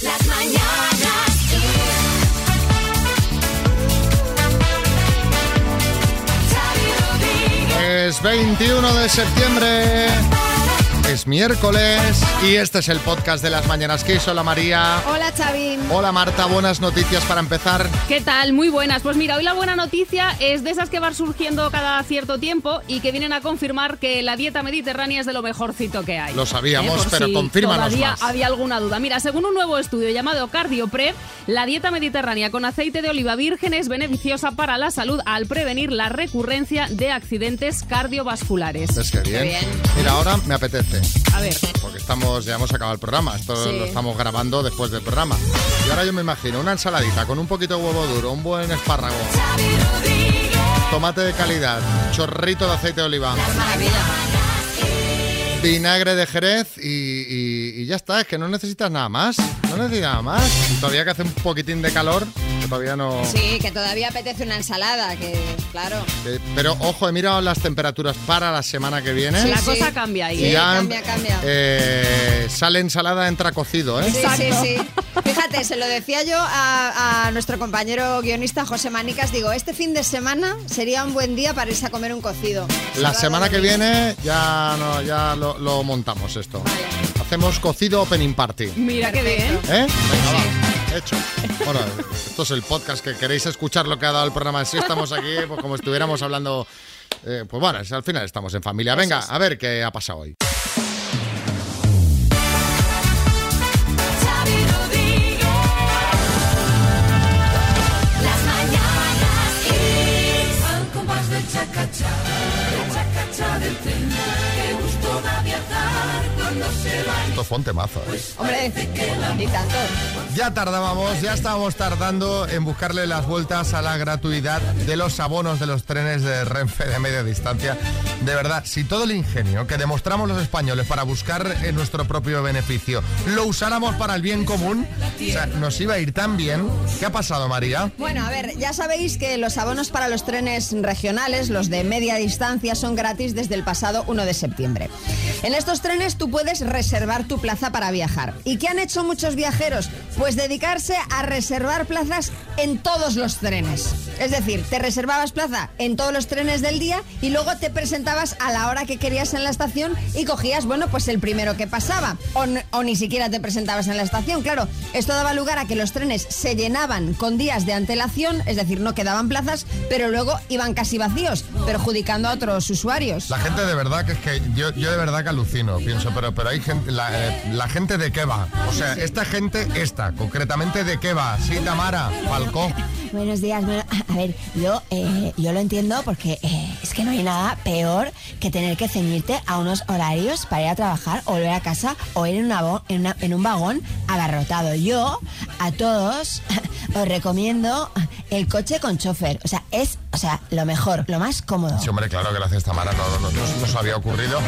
Las mañanas. Es 21 de septiembre. Es miércoles y este es el podcast de las mañanas Kiss. Hola María. Hola Xavi. Hola Marta, buenas noticias para empezar. ¿Qué tal? Muy buenas. Pues mira, hoy la buena noticia es de esas que van surgiendo cada cierto tiempo y que vienen a confirmar que la dieta mediterránea es de lo mejorcito que hay. Lo sabíamos, Por pero si confírmanos todavía más. había alguna duda. Mira, según un nuevo estudio llamado CardioPre, la dieta mediterránea con aceite de oliva virgen es beneficiosa para la salud al prevenir la recurrencia de accidentes cardiovasculares. Es que bien. bien. Mira, ahora me apetece, A ver. porque estamos, ya hemos acabado el programa. Esto Sí. lo estamos grabando después del programa. Y ahora yo me imagino una ensaladita con un poquito de huevo duro, un buen espárrago, tomate de calidad, chorrito de aceite de oliva. Vinagre de jerez y, y- y ya está. Es que no necesitas nada más. No necesitas nada más. Y todavía que hace un poquitín de calor, que todavía no... Sí, que todavía apetece una ensalada, que claro. Eh, pero ojo, he mirado las temperaturas para la semana que viene. Sí, la sí. cosa cambia ahí. Y ¿eh? ya, cambia, cambia. eh, sale ensalada, entra cocido, ¿eh? Sí, sí, sí. Fíjate, se lo decía yo a, a nuestro compañero guionista José Manicas, digo, este fin de semana sería un buen día para irse a comer un cocido. La semana que viene ya, no, ya lo, lo montamos esto. Hacemos cocido opening party. Mira qué bien. ¿Eh? Venga, va. Hecho. Bueno, esto es el podcast que queréis escuchar lo que ha dado el programa. Si estamos aquí, pues como estuviéramos hablando. eh, pues bueno, al final estamos en familia. Venga, a ver qué ha pasado hoy. Esto fue un temazo. ¿eh? Hombre, y tanto. Ya tardábamos, ya estábamos tardando en buscarle las vueltas a la gratuidad de los abonos de los trenes de Renfe de media distancia. De verdad, si todo el ingenio que demostramos los españoles para buscar en nuestro propio beneficio lo usáramos para el bien común, o sea, nos iba a ir tan bien. ¿Qué ha pasado, María? Bueno, a ver, ya sabéis que los abonos para los trenes regionales, los de media distancia, son gratis desde el pasado 1 de septiembre. En estos trenes tú puedes reservar tu plaza para viajar. ¿Y qué han hecho muchos viajeros? Pues dedicarse a reservar plazas en todos los trenes. Es decir, te reservabas plaza en todos los trenes del día y luego te presentabas a la hora que querías en la estación y cogías, bueno, pues el primero que pasaba. O, o ni siquiera te presentabas en la estación. Claro, esto daba lugar a que los trenes se llenaban con días de antelación, es decir, no quedaban plazas, pero luego iban casi vacíos, perjudicando a otros usuarios. La gente de verdad que es que yo, yo de verdad que alucino, pienso, pero, pero hay gente, la, eh, la gente de qué va. O sea, esta gente, esta, concretamente de qué va. Sí, Tamara, Falcó. Buenos días. Bueno, a ver, yo, eh, yo lo entiendo porque eh, es que no hay nada peor que tener que ceñirte a unos horarios para ir a trabajar o volver a casa o ir en, una en, una- en un vagón abarrotado. Yo, a todos, os recomiendo el coche con chofer. O sea, es o sea, lo mejor, lo más cómodo. Sí, hombre, claro, gracias Tamara, no, no, no, no nos había ocurrido.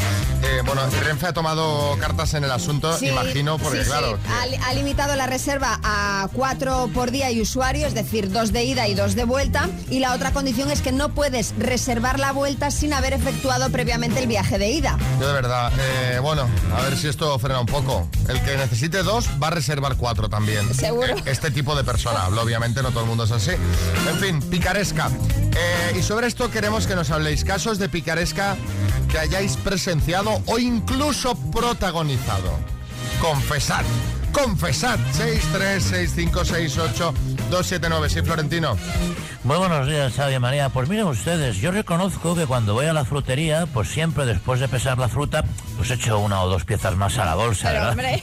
Eh, bueno, Renfe ha tomado cartas en el asunto, Sí, imagino, porque sí, sí. claro... que- Ha, ha limitado la reserva a cuatro por día y usuario, es decir, dos de ida y dos de vuelta. Y la otra condición es que no puedes reservar la vuelta sin haber efectuado previamente el viaje de ida. Yo de verdad, eh, bueno, a ver si esto frena un poco. El que necesite dos va a reservar cuatro también. Seguro. Este tipo de persona, hablo, obviamente no todo el mundo es así. En fin, picaresca. Eh, y sobre esto queremos que nos habléis casos de picaresca que hayáis presenciado o incluso protagonizado. Confesad. Confesad. 636568279. Sí, Florentino. Muy buenos días, Xavi María. Pues miren ustedes, yo reconozco que cuando voy a la frutería, pues siempre después de pesar la fruta, pues echo una o dos piezas más a la bolsa, Pero, ¿verdad? hombre.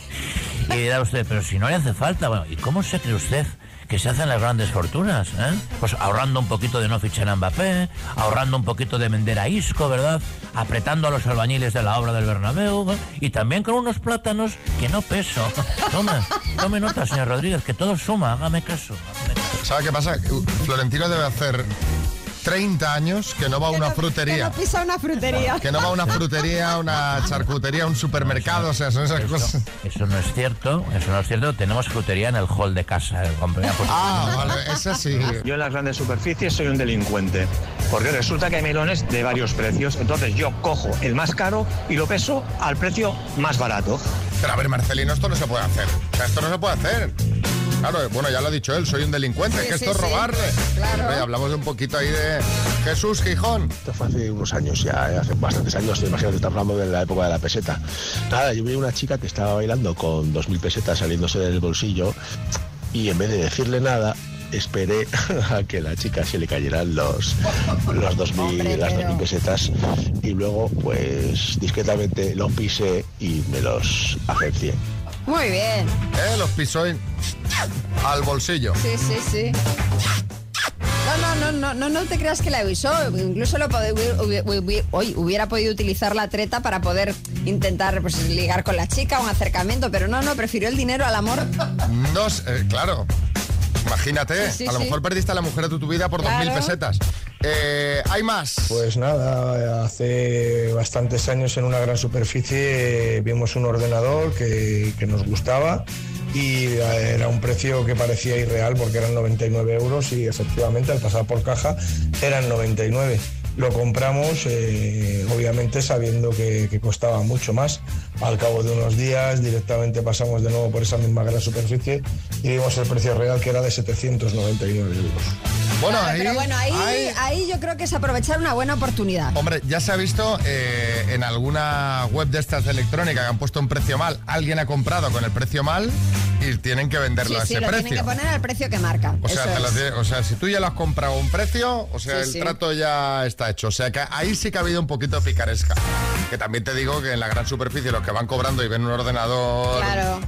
Y dirá usted, pero si no le hace falta, bueno, ¿y cómo se cree usted que se hacen las grandes fortunas? eh? Pues ahorrando un poquito de no fichar a Mbappé, ahorrando un poquito de vender a Isco, ¿verdad? Apretando a los albañiles de la obra del Bernabéu ¿eh? y también con unos plátanos que no peso. Tome, tome nota, señor Rodríguez, que todo suma, hágame caso. hágame caso. ¿Sabe qué pasa? Florentino debe hacer 30 años que no va a una frutería. Que no pisa una frutería. Que no va a una frutería, una charcutería, un supermercado, o sea, son esas cosas. Eso no es cierto, eso no es cierto. Tenemos frutería en el hall de casa. eh. Ah, vale, es así. Yo en las grandes superficies soy un delincuente. Porque resulta que hay melones de varios precios, entonces yo cojo el más caro y lo peso al precio más barato. Pero a ver, Marcelino, esto no se puede hacer. O sea, esto no se puede hacer. Claro, bueno, ya lo ha dicho él, soy un delincuente, Sí, que sí, esto es sí. robarle. Claro. Hombre, hablamos de un poquito ahí de Jesús Gijón. Esto fue hace unos años ya, ¿eh? hace bastantes años, imagínate, estamos hablando de la época de la peseta. Nada, yo vi una chica que estaba bailando con 2.000 pesetas saliéndose del bolsillo y en vez de decirle nada, esperé a que la chica se le cayeran los, los 2.000, Hombre, las pero- 2.000 pesetas y luego pues discretamente los pisé y me los agencié. Muy bien. Eh, los pisó en- al bolsillo. Sí, sí, sí. No, no, no, no, no, no te creas que la avisó. Incluso lo pode- hubi- hubi- hubi- hoy hubiera podido utilizar la treta para poder intentar pues, ligar con la chica, un acercamiento, pero no, no, prefirió el dinero al amor. No eh, claro. Imagínate, Sí, sí, a lo sí. mejor perdiste a la mujer de tu, tu vida por Claro. 2.000 pesetas. Eh, hay más. Pues nada, hace bastantes años en una gran superficie vimos un ordenador que, que nos gustaba y era un precio que parecía irreal porque eran 99 euros y efectivamente al pasar por caja eran 99. Lo compramos eh, obviamente sabiendo que costaba mucho más. Al cabo de unos días directamente pasamos de nuevo por esa misma gran superficie y vimos el precio real que era de 799 euros. Bueno, ahí, pero bueno, ahí, ahí- ahí yo creo que es aprovechar una buena oportunidad. Hombre, ya se ha visto eh, en alguna web de estas de electrónica que han puesto un precio mal. Alguien ha comprado con el precio mal y tienen que venderlo Sí, a sí, ese lo precio. tienen que poner al precio que marca. O sea, o si tú ya lo has comprado a un precio, o sea, Sí, el sí. trato ya está hecho. O sea, que ahí sí que ha habido un poquito de picaresca. Que también te digo que en la gran superficie los que van cobrando y ven un ordenador, Claro.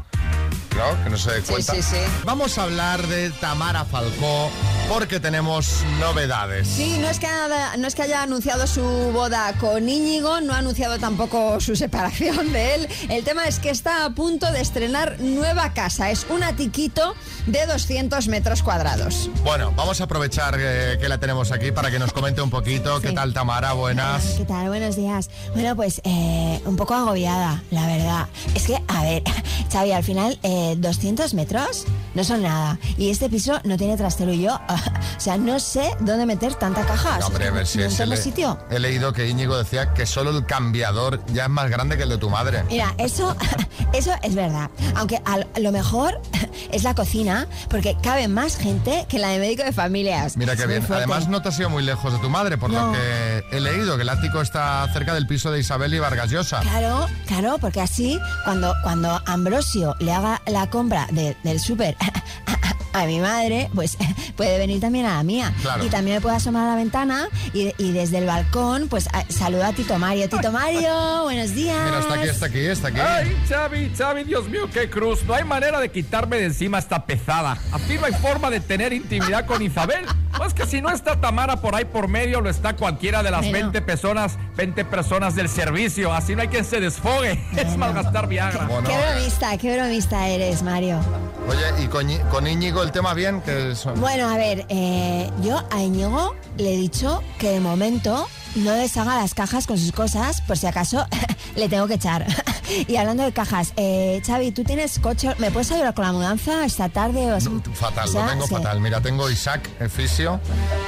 ¿No? Que no se dé Sí, cuenta. sí, sí. Vamos a hablar de Tamara Falcó porque tenemos novedades. Sí, no es, que haya, no es que haya anunciado su boda con Íñigo, no ha anunciado tampoco su separación de él. El tema es que está a punto de estrenar nueva casa. Es un atiquito de 200 metros cuadrados. Bueno, vamos a aprovechar eh, que la tenemos aquí para que nos comente un poquito. ¿Qué Sí. tal, Tamara? Buenas. ¿Qué tal? Buenos días. Bueno, pues eh, un poco agobiada, la verdad. Es que, a ver, Xavi, al final, eh, 200 metros no son nada. Y este piso no tiene trastero y yo, o sea, no sé dónde meter tanta caja. No, hombre, a ver si no es el- sitio. He leído que Íñigo decía que solo el cambiador ya es más grande que el de tu madre. Mira, eso, eso es verdad. Aunque a lo mejor es la cocina, porque cabe más gente que la de médico de familias. Mira qué bien. Además, no te has ido muy lejos de tu madre, por lo que he leído, que el ático está cerca del piso de Isabel y Vargas Llosa. Claro, claro, porque así cuando, cuando Ambrosio le haga la compra de- del súper あっ。A mi madre, pues puede venir también a la mía. Claro. Y también me puede asomar a la ventana y, y desde el balcón, pues a- saluda a Tito Mario. Tito Mario, buenos días. Mira, está aquí, está aquí, está aquí. Ay, Xavi, Xavi, Dios mío, qué cruz. No hay manera de quitarme de encima esta pesada. Así no hay forma de tener intimidad con Isabel. Pues que si no está Tamara por ahí por medio, lo está cualquiera de las Bueno. 20 personas, 20 personas del servicio. Así no hay quien se desfogue. Es malgastar Viagra. Bueno, Qué bromista, qué bromista eres, Mario. oye, ¿y con, con Íñigo el tema bien? Que son- Bueno, a ver, eh, yo a Íñigo le he dicho que de momento no deshaga las cajas con sus cosas, por si acaso le tengo que echar. y hablando de cajas, eh, Xavi, ¿tú tienes coche? ¿Me puedes ayudar con la mudanza esta tarde? O No, fatal, o sea, lo tengo sí. fatal. Mira, tengo Isaac, el fisio,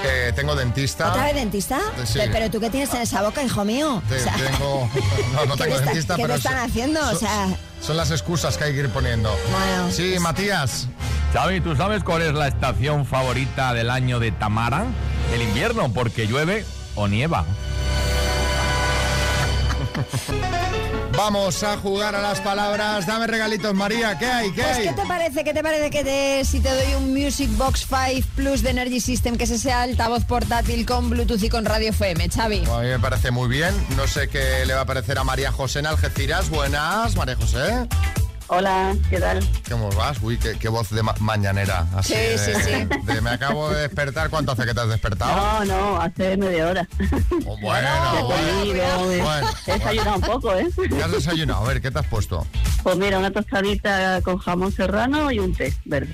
eh, tengo dentista. ¿Otra vez dentista? Sí. Pe- ¿Pero tú qué tienes en esa boca, hijo mío? Te- O sea, tengo, no, no ¿qué tengo está- dentista, qué te pero están haciendo? O son- sea- son las excusas que hay que ir poniendo. Bueno, sí, pues- Matías. Xavi, ¿tú sabes cuál es la estación favorita del año de Tamara? El invierno, porque llueve o nieva. Vamos a jugar a las palabras. Dame regalitos, María. ¿Qué hay? ¿Qué Pues, hay? ¿qué te parece? ¿Qué te parece que te, si te doy un Music Box 5 Plus de Energy System, que ese sea altavoz portátil con Bluetooth y con radio FM, Xavi? A mí me parece muy bien. No sé qué le va a parecer a María José en Algeciras. Buenas, María José. Hola, ¿qué tal? ¿Cómo vas? Uy, qué, qué voz de ma- mañanera. Así Sí, de- sí, sí. de me acabo de despertar. ¿Cuánto hace que te has despertado? No, no, hace media hora. Oh, bueno, He bueno. comido, he- Bueno, he desayunado un poco, ¿eh? ¿Qué has desayunado? A ver, ¿qué te has puesto? Pues mira, una tostadita con jamón serrano y un té verde.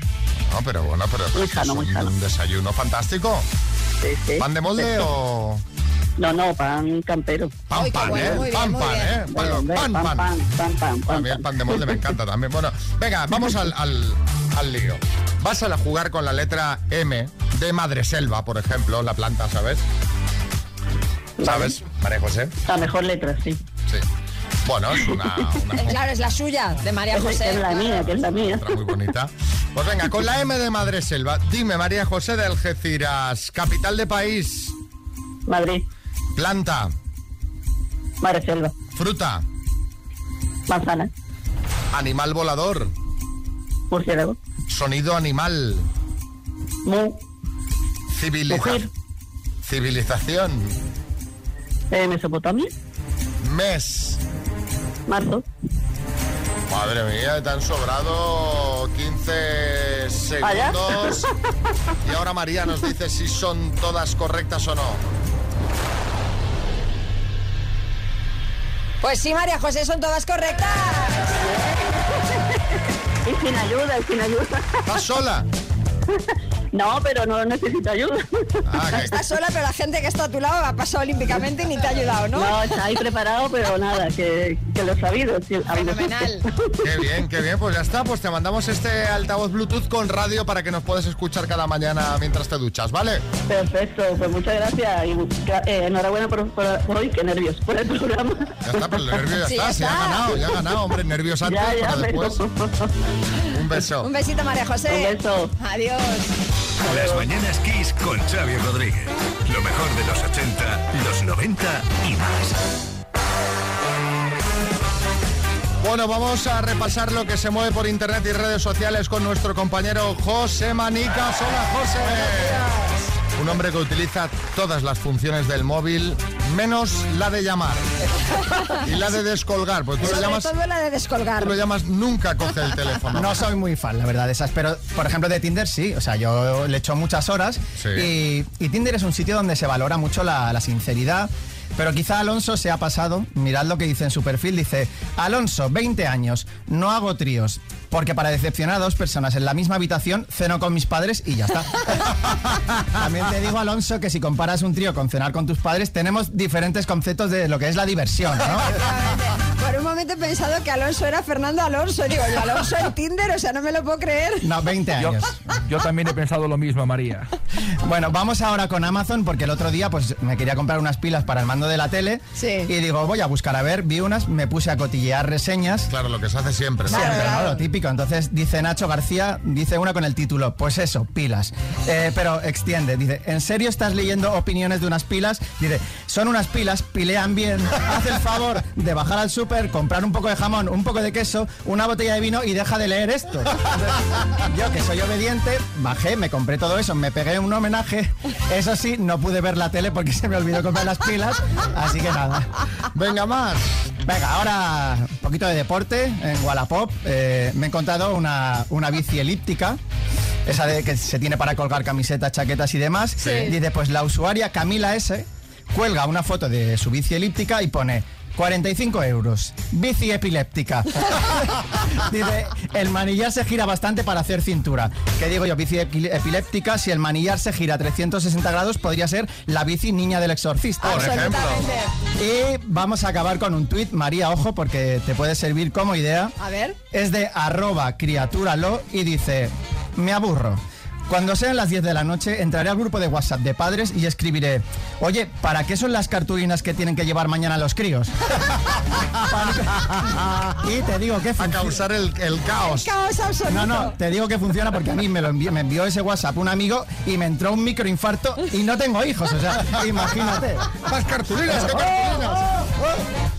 No, pero bueno, pero Muy sano, muy sano. un desayuno fantástico. Sí, sí. ¿Pan de molde o No, no, pan campero. pan pan, bueno, eh? pan pan, eh? Pan, pan, pan. pan, pan, pan, pan, A mí el pan. pan de molde me encanta también. Bueno, venga, vamos al, al, al lío. Vas a la- jugar con la letra M de Madreselva, por ejemplo, la planta, ¿sabes? ¿Sabes, María José? La mejor letra, sí. Sí. Bueno, es una, una Claro, es la suya, de María José. es la mía, que es la mía. letra muy bonita. Pues venga, con la M de Madre Selva. Dime, María José de Algeciras, capital de país, Madrid, planta, Madre Selva, fruta, manzana, animal volador, murciélago, sonido animal, mu, civiliza- Mujer. civilización, eh, Mesopotamia, mes. marzo, Madre mía, te han sobrado 15 ¿Allá? segundos. Y ahora María nos dice si son todas correctas o no. Pues sí, María José, son todas correctas. y sin ayuda, y sin ayuda. ¿Estás sola? No, pero no necesito ayuda. Ah, Estás sola, pero la gente que está a tu lado ha pasado olímpicamente y ni te ha ayudado, ¿no? No, está ahí preparado, pero nada, que, que lo he sabido. sí, Fenomenal. Qué bien, qué bien. Pues ya está, pues te mandamos este altavoz Bluetooth con radio para que nos puedas escuchar cada mañana mientras te duchas, ¿vale? Perfecto, pues muchas gracias y eh, enhorabuena por, por, por hoy, qué nervios, por el programa. Ya está, pero el nervio ya Sí, está, ya se ha ganado, ya ha ganado, hombre, nervios antes, Ya, ya, pero después. Un beso. Un besito, María José. Un beso. Adiós. Las mañanas Kiss con Xavi Rodríguez. Lo mejor de los 80, los 90 y más. Bueno, vamos a repasar lo que se mueve por internet y redes sociales con nuestro compañero José Manicas. Hola, José. Un hombre que utiliza todas las funciones del móvil, menos la de llamar y la de descolgar. Pues tú lo llamas, todo la de descolgar. tú lo llamas nunca coge el teléfono. No soy muy fan, la verdad, de esas. Pero, por ejemplo, de Tinder sí. O sea, yo le echo muchas horas. Sí. Y, y Tinder es un sitio donde se valora mucho la, la sinceridad. Pero quizá Alonso se ha pasado. Mirad lo que dice en su perfil. Dice, Alonso, 20 años, no hago tríos. Porque para decepcionar a dos personas en la misma habitación, ceno con mis padres y ya está. También te digo, Alonso, que si comparas un trío con cenar con tus padres, tenemos diferentes conceptos de lo que es la diversión, ¿no? Por un momento he pensado que Alonso era Fernando Alonso. Digo, yo Alonso en Tinder, o sea, no me lo puedo creer. No, 20 Yo, años. yo también he pensado lo mismo, María. Bueno, vamos ahora con Amazon porque el otro día pues me quería comprar unas pilas para el mando de la tele Sí. y digo, voy a buscar a ver, vi unas, me puse a cotillear reseñas. Claro, lo que se hace siempre. ¿no? Siempre, claro. ¿no? Lo típico. Entonces dice Nacho García, dice una con el título, pues eso, pilas. Eh, pero extiende, dice, ¿en serio estás leyendo opiniones de unas pilas? Dice, son unas pilas, pilean bien, haz el favor de bajar al súper, comprar un poco de jamón, un poco de queso, una botella de vino y deja de leer esto. Entonces, yo que soy obediente, bajé, me compré todo eso, me pegué un homenaje. Eso sí, no pude ver la tele porque se me olvidó comprar las pilas, así que nada. Venga, más. Venga, ahora un poquito de deporte en Wallapop. Eh, me he encontrado una, una bici elíptica. Esa de que se tiene para colgar camisetas, chaquetas y demás. Dice, pues la usuaria Camila S cuelga una foto de su bici elíptica y pone 45 euros. Bici epiléptica. Dice, el manillar se gira bastante para hacer cintura. ¿Qué digo yo? Bici epi- epiléptica, si el manillar se gira 360 grados, podría ser la bici niña del exorcista. Por ejemplo. Y vamos a acabar con un tuit, María, ojo, porque te puede servir como idea. A ver. Es de arroba criaturalo y dice, me aburro. Cuando sean las 10 de la noche, entraré al grupo de WhatsApp de padres y escribiré, oye, ¿para qué son las cartulinas que tienen que llevar mañana los críos? y te digo que A causar el, el caos. Caos absoluto. No, no, te digo que funciona porque a mí me lo envió, me envió ese WhatsApp un amigo y me entró un microinfarto y no tengo hijos, o sea, imagínate. ¡Más cartulinas! ¡Qué cartulinas!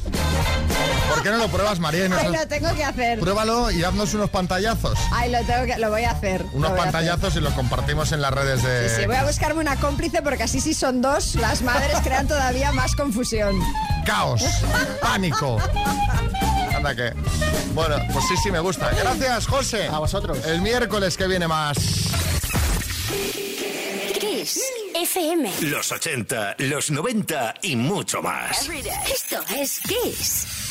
¿Por qué no lo pruebas, María? Ay, lo tengo que hacer. Pruébalo y haznos unos pantallazos. Ay, lo tengo que, lo voy a hacer. Unos hacer. pantallazos y los compartimos en las redes de... Sí, voy a buscarme una cómplice porque así si son dos, las madres crean todavía más confusión. Caos, pánico. Anda que. Bueno, pues sí, sí, me gusta. Gracias, José. A vosotros. El miércoles que viene más. Kiss FM. Los 80, los 90 y mucho más. Esto es Kiss.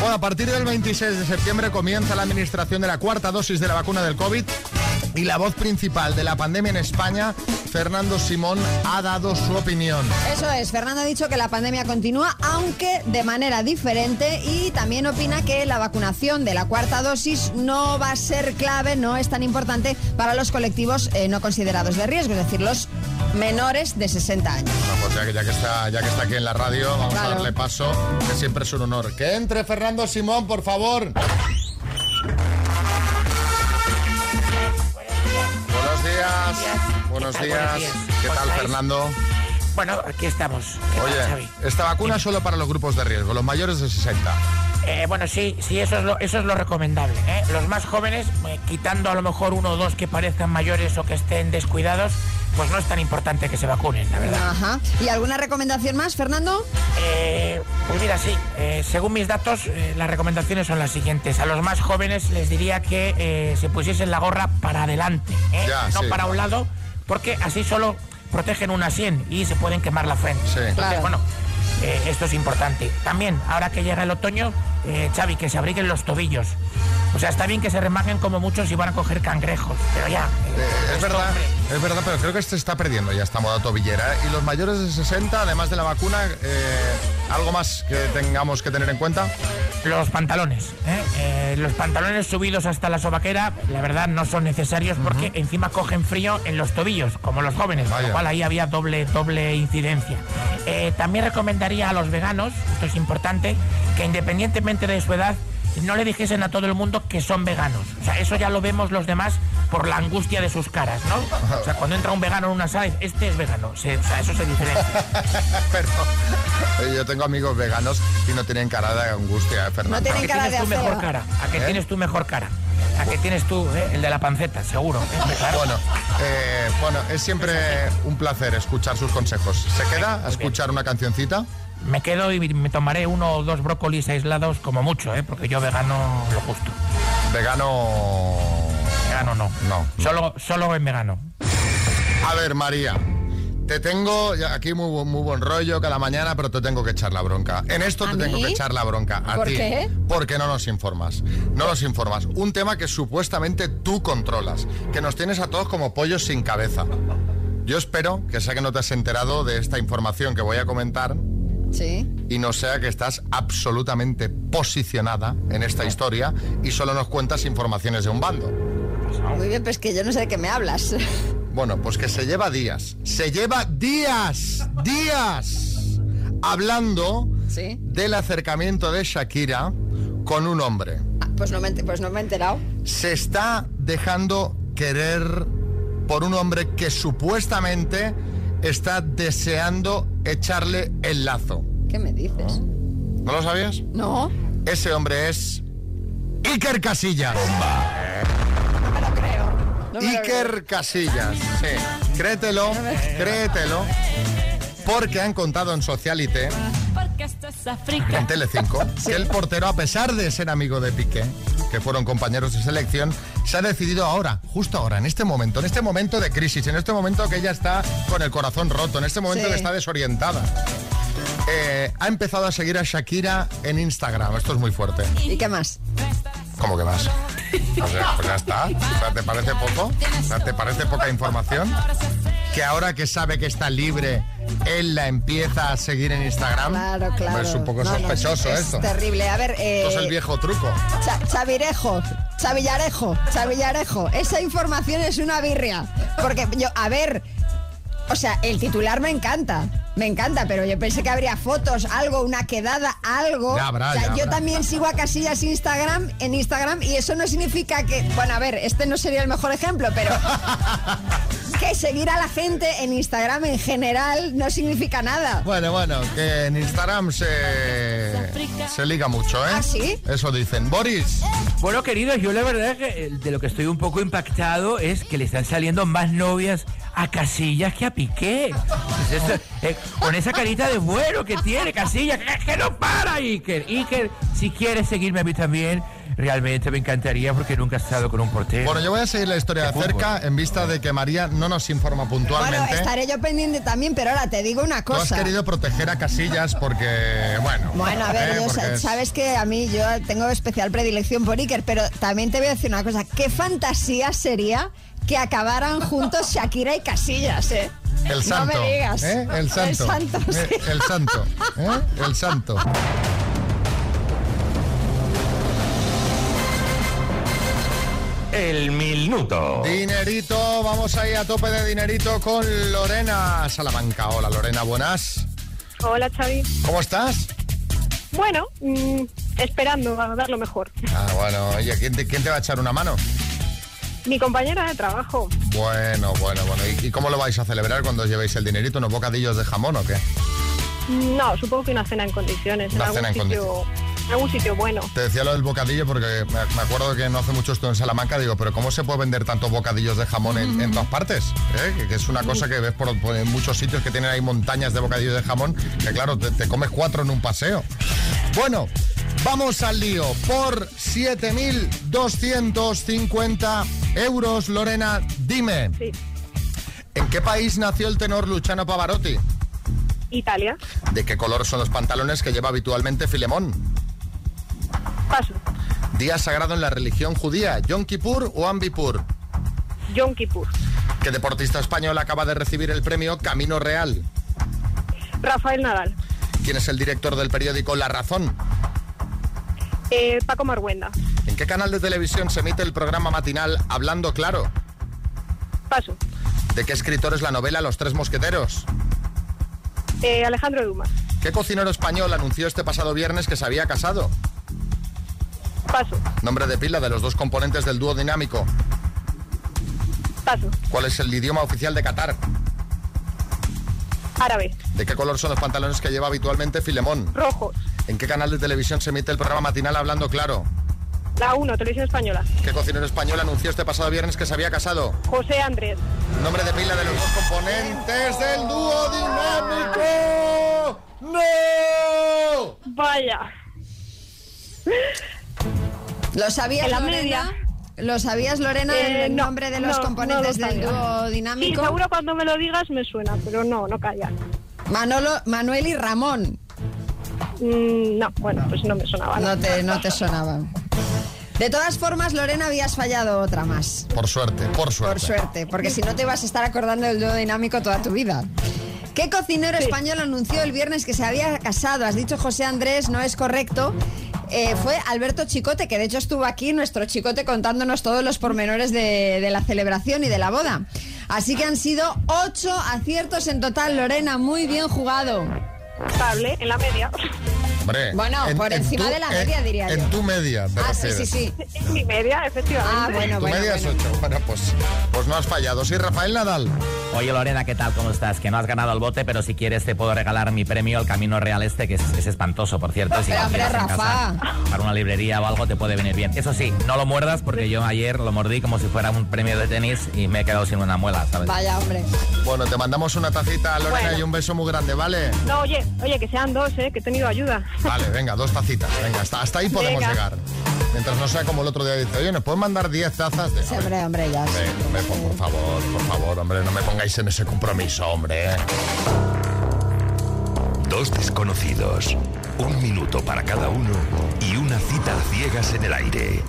Bueno, a partir del 26 de septiembre comienza la administración de la cuarta dosis de la vacuna del COVID. Y la voz principal de la pandemia en España, Fernando Simón, ha dado su opinión. Eso es, Fernando ha dicho que la pandemia continúa, aunque de manera diferente, y también opina que la vacunación de la cuarta dosis no va a ser clave, no es tan importante para los colectivos eh, no considerados de riesgo, es decir, los menores de 60 años. Bueno, pues ya que, ya que está, ya que está aquí en la radio, vamos Claro. a darle paso, que siempre es un honor. Que entre Fernando Simón, por favor. Buenos días. Buenos días. ¿Qué ¿Cómo tal, estáis? Fernando? Bueno, aquí estamos. ¿Qué tal, Xavi? Oye, esta vacuna es solo para los grupos de riesgo, los mayores de 60. Eh, bueno, sí, sí, eso es lo, eso es lo recomendable. ¿eh? Los más jóvenes, eh, quitando a lo mejor uno o dos que parezcan mayores o que estén descuidados, pues no es tan importante que se vacunen, la verdad. Ajá. ¿Y alguna recomendación más, Fernando? Eh, pues mira, sí, eh, según mis datos, eh, las recomendaciones son las siguientes. A los más jóvenes les diría que eh, se pusiesen la gorra para adelante, ¿eh? Ya, no sí. para un lado, porque así solo protegen una sien y se pueden quemar la frente. Entonces, Claro. bueno, eh, esto es importante. También, ahora que llega el otoño, eh, Xavi, que se abriguen los tobillos. O sea, está bien que se remanguen como muchos si van a coger cangrejos, pero ya. Eh, es verdad, es verdad, pero creo que se está perdiendo ya esta moda tobillera. ¿eh? Y los mayores de 60, además de la vacuna, eh, ¿algo más que tengamos que tener en cuenta? Los pantalones, los pantalones subidos hasta la sobaquera, la verdad no son necesarios porque encima cogen frío en los tobillos, como los jóvenes, con lo cual ahí había doble, doble incidencia. También recomendaría a los veganos, esto es importante, que independientemente de su edad, no le dijesen a todo el mundo que son veganos. O sea, eso ya lo vemos los demás por la angustia de sus caras, ¿no? O sea, cuando entra un vegano en una sala, dice, este es vegano. Se- o sea, eso se diferencia. Pero yo tengo amigos veganos y no tienen cara de angustia, ¿eh, Fernando. ¿A que tienes tu mejor cara? ¿A que ¿Eh? tienes tu mejor cara? ¿A que tienes tú, eh, el de la panceta, seguro? eh, claro. Bueno, eh, bueno, es siempre un placer escuchar sus consejos. ¿Se queda a escuchar una cancioncita? Me quedo y me tomaré uno o dos brócolis aislados como mucho, ¿eh? Porque yo vegano lo justo. Vegano... Vegano no. No. Solo, solo en vegano. A ver, María. Te tengo aquí muy, muy buen rollo cada mañana, pero te tengo que echar la bronca. En esto te ¿A tengo que echar la bronca. A ¿Por ti. qué? Porque no nos informas. No nos informas. Un tema que supuestamente tú controlas. Que nos tienes a todos como pollos sin cabeza. Yo espero que sea que no te has enterado de esta información que voy a comentar Sí. y no sea que estás absolutamente posicionada en esta historia y solo nos cuentas informaciones de un bando. Muy bien, pues que yo no sé de qué me hablas. Bueno, pues que se lleva días. Se lleva días, días, hablando Sí. del acercamiento de Shakira con un hombre. Pues no me, pues no me he enterado. Se está dejando querer por un hombre que supuestamente está deseando echarle el lazo. ¿Qué me dices? ¿No lo sabías? No. Ese hombre es Iker Casillas. No me lo Iker Casillas, sí. Créetelo, créetelo, porque han contado en Socialite, Porque esto es África. en Telecinco, que el portero, a pesar de ser amigo de Piqué, que fueron compañeros de selección, se ha decidido ahora, justo ahora, en este momento, en este momento de crisis, en este momento que ella está con el corazón roto, en este momento Sí. que está desorientada. eh, ha empezado a seguir a Shakira en Instagram. Esto es muy fuerte. ¿Y qué más? ¿Cómo que más? O sea, pues ya está. O sea, ¿te parece poco? O sea, ¿te parece poca información? Que ahora que sabe que está libre, él la empieza a seguir en Instagram. Claro, claro. Es un poco No, no, sospechoso es esto. terrible. A ver, eh, Esto es el viejo truco. Cha- Chavirejo, Chavillarejo, Chavillarejo. Esa información es una birria. Porque yo, a ver, o sea, el titular me encanta. Me encanta, pero yo pensé que habría fotos, algo, una quedada, algo. Ya habrá, O sea, ya yo habrá. también sigo a Casillas Instagram, en Instagram, y eso no significa que. Bueno, a ver, este no sería el mejor ejemplo, pero. que seguir a la gente en Instagram en general no significa nada. Bueno, bueno, que en Instagram se, se liga mucho, ¿eh? ¿Ah, sí? Eso dicen. Boris. Bueno, queridos, yo la verdad que eh, de lo que estoy un poco impactado es que le están saliendo más novias a Casillas que a Piqué. Pues eso, eh, con esa carita de bueno que tiene Casillas, que, que no para Iker. Iker, si quieres seguirme a mí también, realmente me encantaría porque nunca he estado con un portero. Bueno, yo voy a seguir la historia de cerca en vista de que María no nos informa Bueno, puntualmente. estaré yo pendiente también, pero ahora te digo una Tú has cosa. querido proteger a Casillas porque, bueno. Bueno, a ver, ¿eh? yo es- sabes que a mí yo tengo especial predilección por Iker, pero también te voy a decir una cosa. ¿Qué fantasía sería que acabaran juntos Shakira y Casillas, ¿eh? El santo. No me digas. ¿eh? El santo. El santo, Eh, sí. El santo. ¿eh? El santo. El minuto. Dinerito, vamos ahí a tope de dinerito con Lorena Salamanca. Hola Lorena, buenas. Hola, Xavi. ¿Cómo estás? Bueno, mm, esperando a dar lo mejor. Ah, bueno, oye, ¿quién te, quién te va a echar una mano? Mi compañera de trabajo. Bueno, bueno, bueno. ¿Y, y cómo lo vais a celebrar cuando os llevéis el dinerito? ¿Unos bocadillos de jamón o qué? No, supongo que una cena en condiciones. Una en cena algún en sitio, en algún sitio bueno. Te decía lo del bocadillo porque me, acuerdo que no hace mucho esto en Salamanca. Digo, pero ¿cómo se puede vender tantos bocadillos de jamón en, en todas partes? ¿Eh? Que, que es una cosa que ves por, por en muchos sitios que tienen ahí montañas de bocadillos de jamón. Que claro, te, te comes cuatro en un paseo. Bueno, vamos al lío. Por 7.250 euros, Lorena, dime. ¿En qué país nació el tenor Luciano Pavarotti? Italia. ¿De qué color son los pantalones que lleva habitualmente Filemón? Día sagrado en la religión judía, Yom Kippur o Ambipur. Yom Kippur. ¿Qué deportista español acaba de recibir el premio Camino Real? Rafael Nadal. ¿Quién es el director del periódico La Razón? Eh, Paco Marguenda. ¿En qué canal de televisión se emite el programa matinal Hablando Claro? Paso. ¿De qué escritor es la novela Los Tres Mosqueteros? Eh, Alejandro Dumas. ¿Qué cocinero español anunció este pasado viernes que se había casado? Paso. Nombre de pila de los dos componentes del dúo dinámico. Paso. ¿Cuál es el idioma oficial de Qatar? Árabe. ¿De qué color son los pantalones que lleva habitualmente Filemón? Rojos. ¿En qué canal de televisión se emite el programa matinal Hablando Claro? La 1, Televisión Española. ¿Qué cocinero español anunció este pasado viernes que se había casado? José Andrés. Nombre de pila de los dos componentes del dúo dinámico. ¡No! Vaya. ¿Lo sabías, En la Lorena? media. ¿Lo sabías, Lorena, Eh, el no, nombre de los no, componentes no lo del dúo Sí, dinámico? seguro cuando me lo digas me suena, pero no, no calla. Manolo, Manuel y Ramón. Mm, no, bueno, pues no me sonaba. No te, no te sonaba. De todas formas, Lorena, habías fallado otra más. Por suerte, por suerte. Por suerte, porque si no te vas a estar acordando del dúo dinámico toda tu vida. ¿Qué cocinero español anunció el viernes que se había casado? Has dicho José Andrés, no es correcto. Eh, fue Alberto Chicote, que de hecho estuvo aquí, nuestro Chicote, contándonos todos los pormenores de, la celebración y de la boda. Así que han sido ocho aciertos en total, Lorena, muy bien jugado. Estable, en la media. Hombre, Bueno, por encima de la media, diría yo. En tu media, te Ah, sí, sí, sí. En mi media, efectivamente. Ah, bueno, Tu bueno. media es bueno. ocho. Bueno, pues, pues no has fallado. Sí, Rafael Nadal. Oye Lorena, ¿qué tal? ¿Cómo estás? Que no has ganado el bote, pero si quieres te puedo regalar mi premio, el Camino Real este, que es, es espantoso, por cierto. Si Pero, lo hombre, Rafa. casa, para una librería o algo te puede venir bien. Eso sí, no lo muerdas porque yo ayer lo mordí como si fuera un premio de tenis y me he quedado sin una muela, ¿sabes? Vaya, hombre. Bueno, te mandamos una tacita, Lorena, Bueno. y un beso muy grande, ¿vale? No, oye, oye, que sean dos, eh, que he tenido ayuda. Vale, venga, dos tacitas. Venga, hasta, hasta ahí podemos Venga. llegar. Mientras no sea como el otro día dice, oye, ¿nos pueden mandar 10 tazas? De... Sí, hombre, hombre, ya. Hombre, hombre, por, por favor, por favor, hombre, no me pongáis en ese compromiso, hombre. Dos desconocidos, un minuto para cada uno y una cita a ciegas en el aire.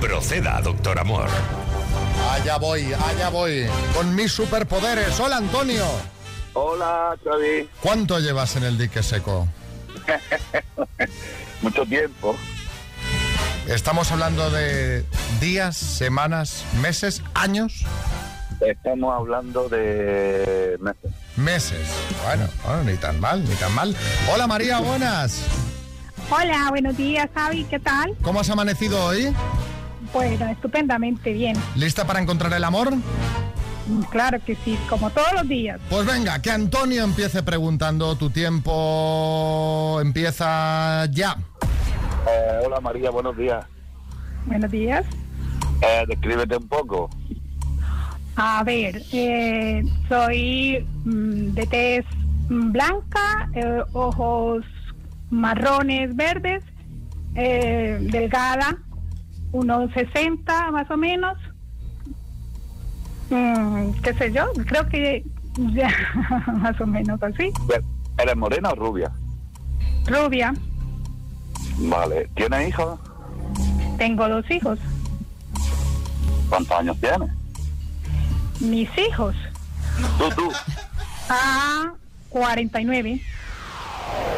Proceda, doctor Amor. Allá voy, allá voy. Con mis superpoderes. Hola, Antonio. Hola, Xavi. ¿Cuánto llevas en el dique seco? Mucho tiempo. Estamos hablando de días, semanas, meses, años, Estamos hablando de meses. meses. Bueno, bueno, ni tan mal, ni tan mal. Hola María, buenas. Hola, buenos días, Javi, ¿qué tal? ¿Cómo has amanecido hoy? Bueno, estupendamente bien. ¿Lista para encontrar el amor? Claro que sí, como todos los días. Pues venga, que Antonio empiece preguntando. Tu tiempo empieza ya. Eh, hola, María, buenos días. Buenos días. Eh, descríbete un poco. A ver, eh, soy mm, de tez mm, blanca, eh, ojos marrones verdes, eh, delgada, unos 60 más o menos. Mm, ¿Qué sé yo? Creo que ya más o menos así. ¿Eres morena o rubia? Rubia, Vale. ¿Tienes hijos? tengo dos hijos. ¿Cuántos años tienes? Mis hijos. Tú, tú. Ah, 49.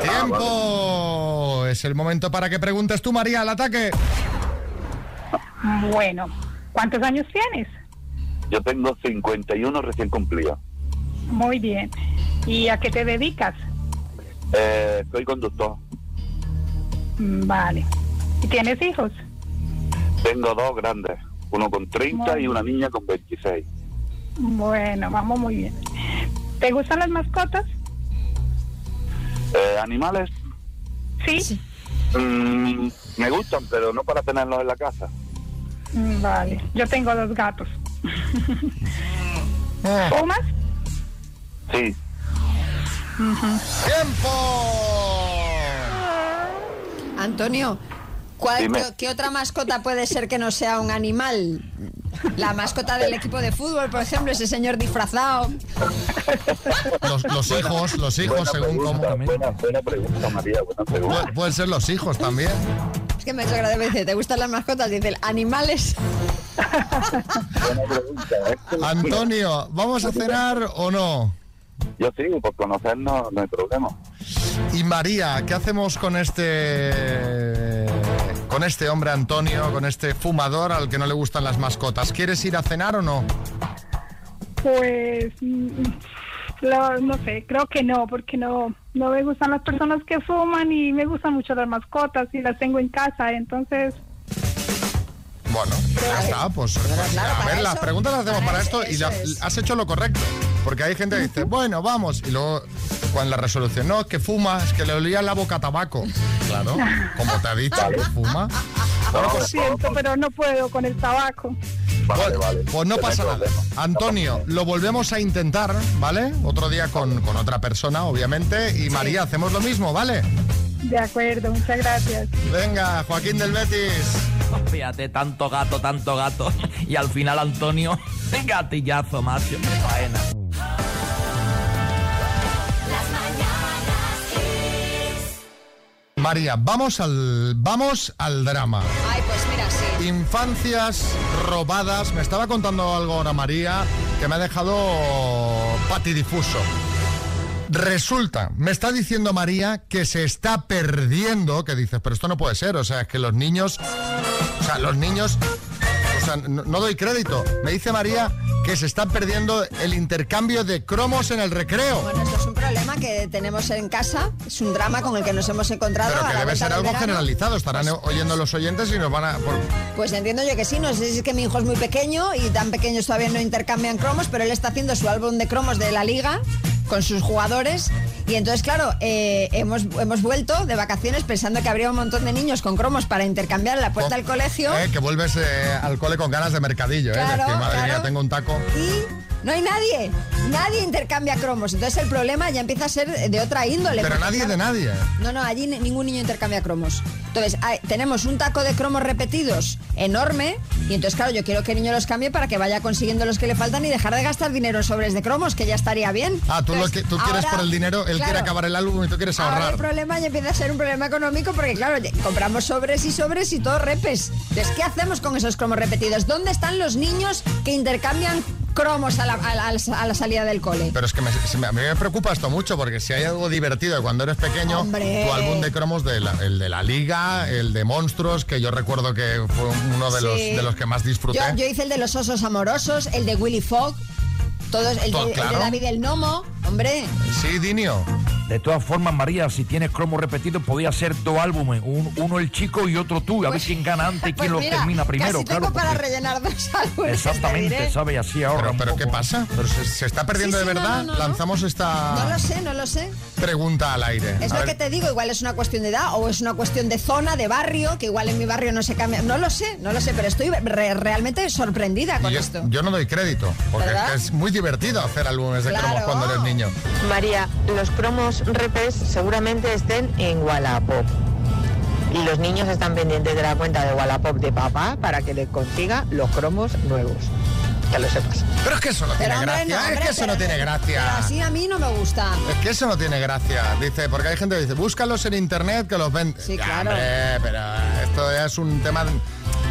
¡Tiempo! Es el momento para que preguntes tú, María, al ataque. Bueno, ¿cuántos años tienes? Yo tengo 51 recién cumplidos. Muy bien. ¿Y a qué te dedicas? Eh, soy conductor. Mm, Vale. ¿Y tienes hijos? Tengo dos grandes. Uno con 30 y una niña con 26. Bueno, vamos muy bien. ¿Te gustan las mascotas? Eh, ¿Animales? Sí. Mm, me gustan, pero no para tenerlos en la casa. Mm, Vale. Yo tengo dos gatos. ¿Fumas? Sí. Antonio, ¿cuál- Dime. qué, qué otra mascota puede ser que no sea un animal? La mascota del equipo de fútbol, por ejemplo, ese señor disfrazado. Los, los hijos, los hijos, Buena según pregunta, cómo. Buena, buena pregunta, María, buena pregunta. Pu- Pueden ser los hijos también. Es que me ha hecho gracia, me dice, ¿te gustan las mascotas? Dice, animales. Antonio, ¿vamos a cenar o no? Yo sí, por conocernos no hay problema. Y María, ¿qué hacemos con este con este hombre Antonio, con este fumador al que no le gustan las mascotas? ¿Quieres ir a cenar o no? Pues mm, lo- no sé, creo que no, porque no no me gustan las personas que fuman y me gustan mucho las mascotas y las tengo en casa, entonces Bueno, ya está, pues, pues, a ver, las preguntas las hacemos para esto y la- has hecho lo correcto. Porque hay gente que dice, bueno, vamos, y luego con la resolución, no, es que fuma, es que le olía la boca a tabaco. Claro, como te ha dicho, que fuma. Bueno, lo pues, siento, pero no puedo con el tabaco. Vale, vale. Pues no pasa nada. Antonio, lo volvemos a intentar, ¿vale? Otro día con, con otra persona, obviamente. Y María, hacemos lo mismo, ¿vale? De acuerdo, muchas gracias. Venga, Joaquín del Betis. Fíjate, tanto gato, tanto gato. Y al final Antonio, gatillazo, macho, qué faena. María, vamos al, vamos al drama. Ay, pues mira, sí. Infancias robadas. Me estaba contando algo ahora María que me ha dejado patidifuso. Resulta, me está diciendo María que se está perdiendo, que dices, pero esto no puede ser, o sea, es que los niños, o sea, los niños, o sea, no, no doy crédito. Me dice María que se está perdiendo el intercambio de cromos en el recreo. Bueno, esto es un problema que tenemos en casa, es un drama con el que nos hemos encontrado. Pero que debe ser algo verano. generalizado, estarán oyendo los oyentes y nos van a... por- Pues entiendo yo que sí, no sé si es que mi hijo es muy pequeño y tan pequeños todavía no intercambian cromos, pero él está haciendo su álbum de cromos de la liga con sus jugadores y entonces claro, eh, hemos, hemos vuelto de vacaciones pensando que habría un montón de niños con cromos para intercambiar en la puerta del colegio Eh, que vuelves eh, al cole con ganas de mercadillo, ¿eh? Claro, Decir, madre mía, tengo un taco. y no hay nadie, nadie intercambia cromos, entonces el problema ya empieza a ser de otra índole. Pero nadie de nadie. No, no, allí ni- ningún niño intercambia cromos. Entonces, hay- tenemos un taco de cromos repetidos enorme y entonces, claro, yo quiero que el niño los cambie para que vaya consiguiendo los que le faltan y dejar de gastar dinero en sobres de cromos, que ya estaría bien. Ah, tú, lo que, tú quieres por el dinero, él quiere acabar el álbum y tú quieres Ahora ahorrar. el problema ya empieza a ser un problema económico porque, claro, compramos sobres y sobres y todo repes. Entonces, ¿qué hacemos con esos cromos repetidos? ¿Dónde están los niños que intercambian cromos a la, a la- a la salida del cole? Pero es que me- me- a mí me preocupa esto mucho porque si hay algo divertido de cuando eres pequeño, Hombre. tu álbum de cromos, de la- el de la liga, el de monstruos, que yo recuerdo que fue uno de, los, de los que más disfruté. Yo, yo hice el de los osos amorosos, el de Willy Fogg, todos, el, Todo, de, el de. David el Nomo, hombre. Sí, Dinio. De todas formas, María, si tienes cromo repetido, podía ser dos álbumes. Un- uno el chico y otro tú. A ver quién gana antes y Pues quién lo mira, termina primero. casi claro, tengo para porque- rellenar dos álbumes. te Exactamente, diré. ¿sabes? Así ahorra Pero, pero. ¿qué pasa? ¿Pero se, se está perdiendo Sí, sí, de verdad? no, no, no. Lanzamos esta No lo sé, no lo sé. pregunta al aire. Es A lo ver, que te digo, igual es una cuestión de edad o es una cuestión de zona, de barrio, que igual en mi barrio no se cambia. No lo sé, no lo sé, pero estoy re- realmente sorprendida con yo, esto. yo no doy crédito, porque ¿Verdad? es muy divertido hacer álbumes de cromos Claro. cuando eres niño. María, los cromos repes seguramente estén en Wallapop. Y los niños están pendientes de la cuenta de Wallapop de papá para que les consiga los cromos nuevos. que lo sepas. Pero es que eso no tiene Pero, hombre, gracia, no, es que eso no tiene gracia. pero así a mí no me gusta. Es que eso no tiene gracia. Dice, porque hay gente que dice, búscalos en internet que los ven. Sí, Ya, claro. hombre, pero esto ya es un tema.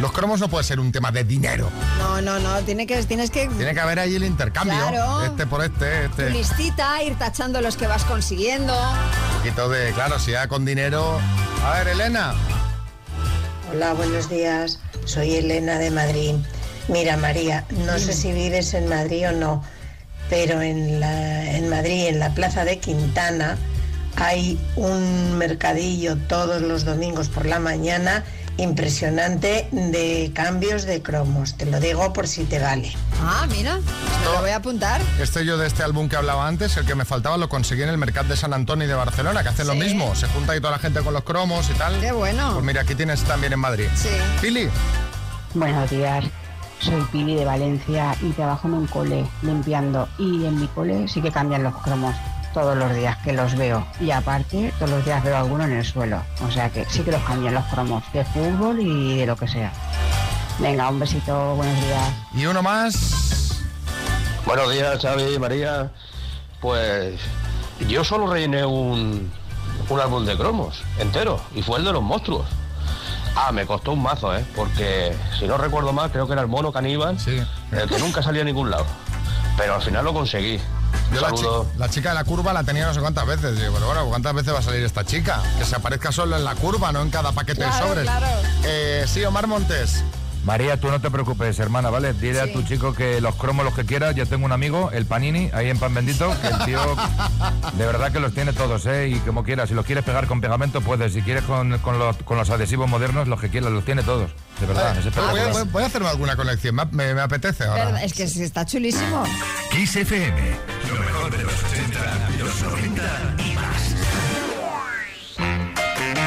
Los cromos no puede ser un tema de dinero. No, no, no, tiene que, tienes que... Tiene que haber ahí el intercambio. Claro. Este por este, tu este. listita, ir tachando los que vas consiguiendo. Un poquito de, claro, si ya con dinero. A ver, Elena. Hola, buenos días. Soy Elena de Madrid. Mira, María, no sé si vives en Madrid o no, pero en, la, en Madrid, en la Plaza de Quintana, hay un mercadillo todos los domingos por la mañana impresionante de cambios de cromos. Te lo digo por si te vale. Ah, mira, me lo voy a apuntar. Este yo de este álbum que hablaba antes, el que me faltaba, lo conseguí en el Mercat de San Antonio y de Barcelona, que hacen lo mismo. Se junta ahí toda la gente con los cromos y tal. Qué bueno. Pues mira, aquí tienes también en Madrid. Sí. Pili. Buenos días, soy Pili de Valencia y trabajo en un cole limpiando y en mi cole sí que cambian los cromos todos los días que los veo y aparte todos los días veo alguno en el suelo, o sea que sí que los cambian los cromos de fútbol y de lo que sea. Venga, un besito, buenos días. Y uno más. Buenos días, Xavi y María. Pues yo solo rellené un, un álbum de cromos entero y fue el de los monstruos. Ah, me costó un mazo, ¿eh? Porque si no recuerdo mal, creo que era el mono caníbal, el que nunca salía a ningún lado. Pero al final lo conseguí. Yo la, chi- la chica de la curva la tenía no sé cuántas veces. Digo, pero bueno, ¿cuántas veces va a salir esta chica? Que se aparezca solo en la curva, no en cada paquete de sobres. claro. Eh, sí, Omar Montes. María, tú no te preocupes, hermana, ¿vale? Dile a tu chico que los cromos los que quiera. Yo tengo un amigo, el Panini, ahí en Pan Bendito, que el tío de verdad que los tiene todos, ¿eh? Y como quieras, si los quieres pegar con pegamento, puedes. Si quieres con, con los, con los adhesivos modernos, los que quieras, los tiene todos. De verdad, es Ah, voy, espectacular. a, voy- voy a hacerme alguna colección, me, me- me apetece ahora. Es que sí, está chulísimo. Kiss FM, lo mejor de los 80, los 90 y.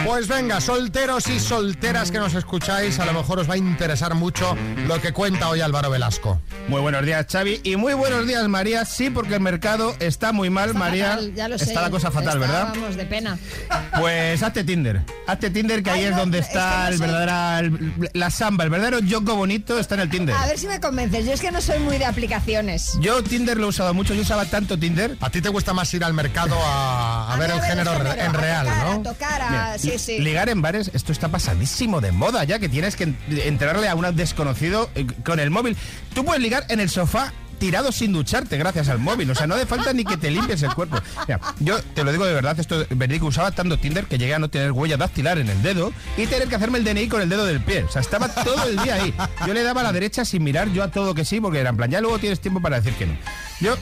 Pues venga, solteros y solteras que nos escucháis, a lo mejor os va a interesar mucho lo que cuenta hoy Álvaro Velasco. Muy buenos días, Xavi. Y muy buenos días, María. Sí, porque el mercado está muy mal, María. Fatal, ya lo sé. está la cosa fatal, Está, ¿verdad? Vamos, de pena. Pues hazte Tinder. Hazte Tinder, que ahí es no, donde es que está no el soy- verdadera, el- la samba, el verdadero Yoko bonito está en el Tinder. A ver si me convences. Yo es que no soy muy de aplicaciones. Yo Tinder lo he usado mucho, yo usaba tanto Tinder. ¿A ti te gusta más ir al mercado a, a ver el a ver género, el re- género, en a real, tocar, ¿no? A tocar, a... Mira, sí, Ligar en bares, esto está pasadísimo de moda ya, que tienes que en- entrarle a un desconocido eh, con el móvil. Tú puedes ligar en el sofá tirado sin ducharte gracias al móvil. O sea, no hace falta ni que te limpies el cuerpo. Yo te lo digo de verdad, esto verídico, usaba tanto Tinder que llegué a no tener huella dactilar en el dedo y tener que hacerme el DNI con el dedo del pie. O sea, estaba todo el día ahí. Yo le daba a la derecha sin mirar yo a todo que sí, porque era en plan, ya luego tienes tiempo para decir que no. Yo,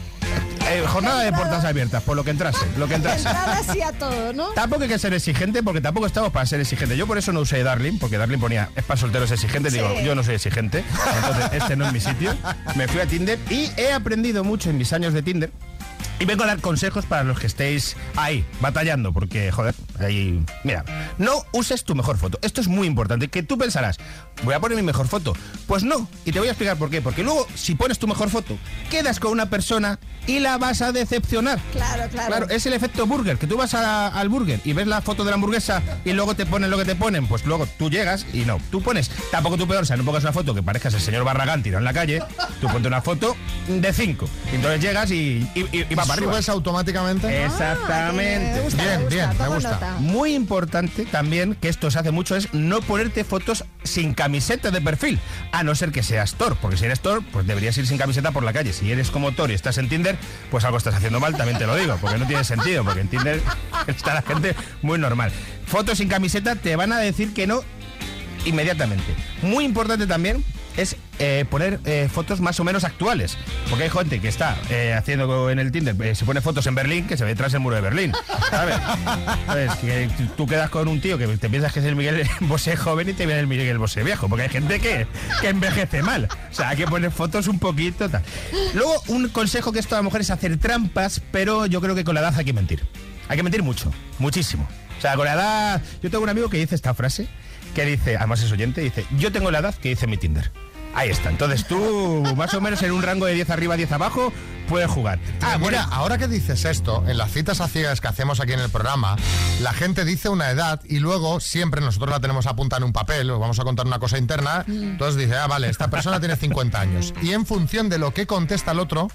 eh, jornada de puertas abiertas, por lo que entrase, lo que entrase. A todo, ¿no? Tampoco hay que ser exigente porque tampoco estamos para ser exigente. Yo por eso no usé Darling, porque Darling ponía es para solteros exigentes. Digo, yo no soy exigente. Entonces, este no es mi sitio. Me fui a Tinder y he aprendido mucho en mis años de Tinder. Y vengo a dar consejos para los que estéis ahí, batallando, porque, joder, ahí. Mira, no uses tu mejor foto. Esto es muy importante. Que tú pensarás, voy a poner mi mejor foto. Pues no, y te voy a explicar por qué. Porque luego, si pones tu mejor foto, quedas con una persona y la vas a decepcionar. Claro, claro. Claro, es el efecto burger, que tú vas a- al burger y ves la foto de la hamburguesa y luego te ponen lo que te ponen, pues luego tú llegas y no, tú pones, tampoco tú peor, o sea, no pongas una foto que parezcas el señor Barragán tirado en la calle, tú ponte una foto de 5, entonces llegas y, y- y- y va para arriba. ¿Subes automáticamente? Exactamente. Me gusta, Bien, me gusta, bien, me gusta. nota. Muy importante también, que esto se hace mucho, es no ponerte fotos sin camiseta de perfil, a no ser que seas Thor, porque si eres Thor, pues deberías ir sin camiseta por la calle. Si eres como Thor y estás en Tinder, pues algo estás haciendo mal, también te lo digo, porque no tiene sentido, porque en Tinder está la gente muy normal. Fotos sin camiseta te van a decir que no inmediatamente. Muy importante también es eh, poner eh, fotos más o menos actuales. Porque hay gente que está eh, haciendo en el Tinder, se pone fotos en Berlín que se ve tras el muro de Berlín. ¿Sabes? Tú quedas con un tío que te piensas que es el Miguel Bosé joven y te viene el Miguel Bosé viejo. Porque hay gente que, que envejece mal. O sea, hay que poner fotos un poquito. Tal. Luego, un consejo que esto a lo mejor es hacer trampas, pero yo creo que con la edad hay que mentir. Hay que mentir mucho, muchísimo. O sea, con la edad. Yo tengo un amigo que dice esta frase, que dice, además es oyente, dice, yo tengo la edad que dice mi Tinder. Ahí está. Entonces tú, más o menos en un rango de 10 arriba, 10 abajo, puede jugar. Ah, mira, ahora que dices esto, en las citas a ciegas que hacemos aquí en el programa, la gente dice una edad y luego siempre nosotros la tenemos apuntada en un papel, o vamos a contar una cosa interna, entonces dice, ah, vale, esta persona tiene 50 años. Y en función de lo que contesta el otro,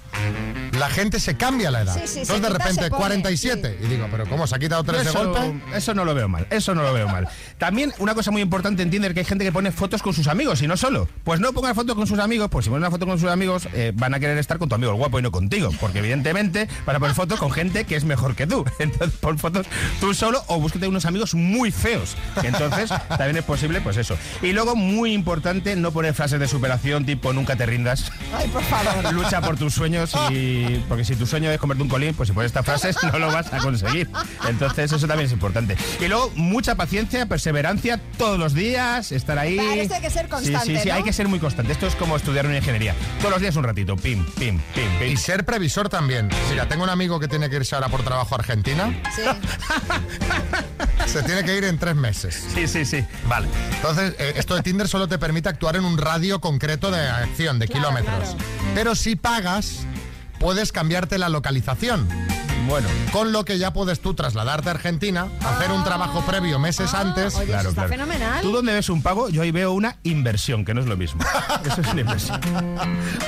la gente se cambia la edad. Sí, sí, entonces de repente se pone, 47. Y digo, pero ¿cómo? ¿Se ha quitado tres de eso, golpe? Eso no lo veo mal, eso no lo veo mal. También una cosa muy importante en Tinder que hay gente que pone fotos con sus amigos y no solo. Pues no pongan fotos con sus amigos, pues si ponen una foto con sus amigos eh, van a querer estar con tu amigo el guapo y no contigo, porque evidentemente van a poner fotos con gente que es mejor que tú. Entonces pon fotos tú solo o búsquete unos amigos muy feos. Entonces también es posible, pues eso. Y luego muy importante no poner frases de superación tipo nunca te rindas. Ay, por favor. Lucha por tus sueños y porque si tu sueño es comerte un colín, pues si pones estas frases no lo vas a conseguir. Entonces eso también es importante. Y luego mucha paciencia, perseverancia todos los días, estar ahí. Esto hay que ser constante, Sí, sí, sí, ¿no? hay que ser muy constante. Esto es como estudiar una ingeniería. Todos los días un ratito, pim, pim, pim, pim. Y ser previsor también. Mira, tengo un amigo que tiene que irse ahora por trabajo a Argentina. Sí. Se tiene que ir en tres meses. Sí, sí, sí. Vale. Entonces, eh, esto de Tinder solo te permite actuar en un radio concreto de acción, de kilómetros. Pero si pagas, puedes cambiarte la localización. Bueno. Con lo que ya puedes tú trasladarte a Argentina, hacer un trabajo previo meses antes. Ah. Oye, eso está fenomenal. Tú donde ves un pago, yo ahí veo una inversión, que no es lo mismo. Eso es una inversión.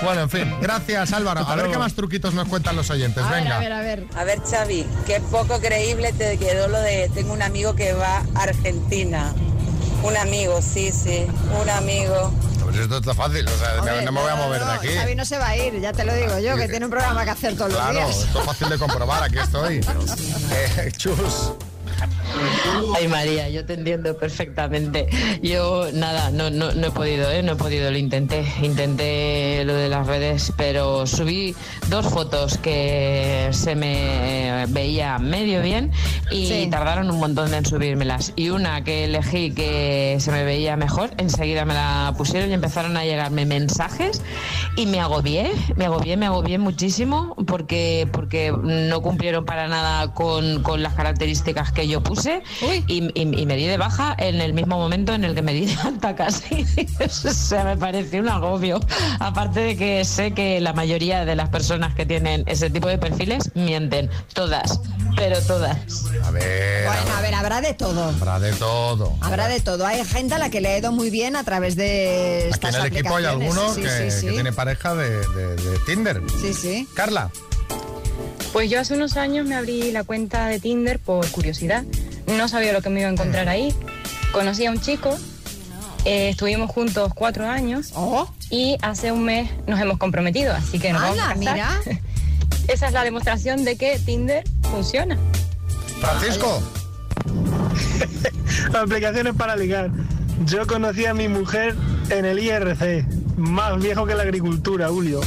Bueno, en fin, gracias Álvaro. A ver qué más truquitos nos cuentan los oyentes. Venga. a ver. A ver, Xavi, qué poco creíble te quedó lo de tengo un amigo que va a Argentina. Un amigo, sí, sí, un amigo. Pues esto está fácil, o sea, Hombre, no me voy a mover de aquí. Xavi no se va a ir, ya te lo digo yo, que tiene un programa que hacer todos los Claro, días. esto es fácil de comprobar, aquí estoy. Eh, chus. Ay María, yo te entiendo perfectamente. Yo nada, no, no, no he podido, ¿eh? no he podido, lo intenté, intenté lo de las redes, pero subí dos fotos que se me veía medio bien y Sí. tardaron un montón en subírmelas. Y una que elegí que se me veía mejor, enseguida me la pusieron y empezaron a llegarme mensajes y me agobié, me agobié, me agobié muchísimo porque, porque no cumplieron para nada con, con las características que yo puse y, y- y me di de baja en el mismo momento en el que me di de alta casi. Se me pareció un agobio. Aparte de que sé que la mayoría de las personas que tienen ese tipo de perfiles mienten, todas, pero todas. A ver. Bueno, a ver, habrá de todo. Habrá de todo. Habrá de todo. Hay gente a la que le ha ido muy bien a través de Aquí estas en el equipo hay aplicaciones. alguno Sí, que, sí, sí. que tiene pareja de, de- de Tinder. Sí, sí. Carla. Pues yo hace unos años me abrí la cuenta de Tinder por curiosidad. No sabía lo que me iba a encontrar ahí. Conocí a un chico, eh, estuvimos juntos cuatro años y hace un mes nos hemos comprometido, así que nos vamos a casar. Esa es la demostración de que Tinder funciona. Francisco. Aplicaciones para ligar. Yo conocí a mi mujer en el IRC, más viejo que la agricultura, Julio.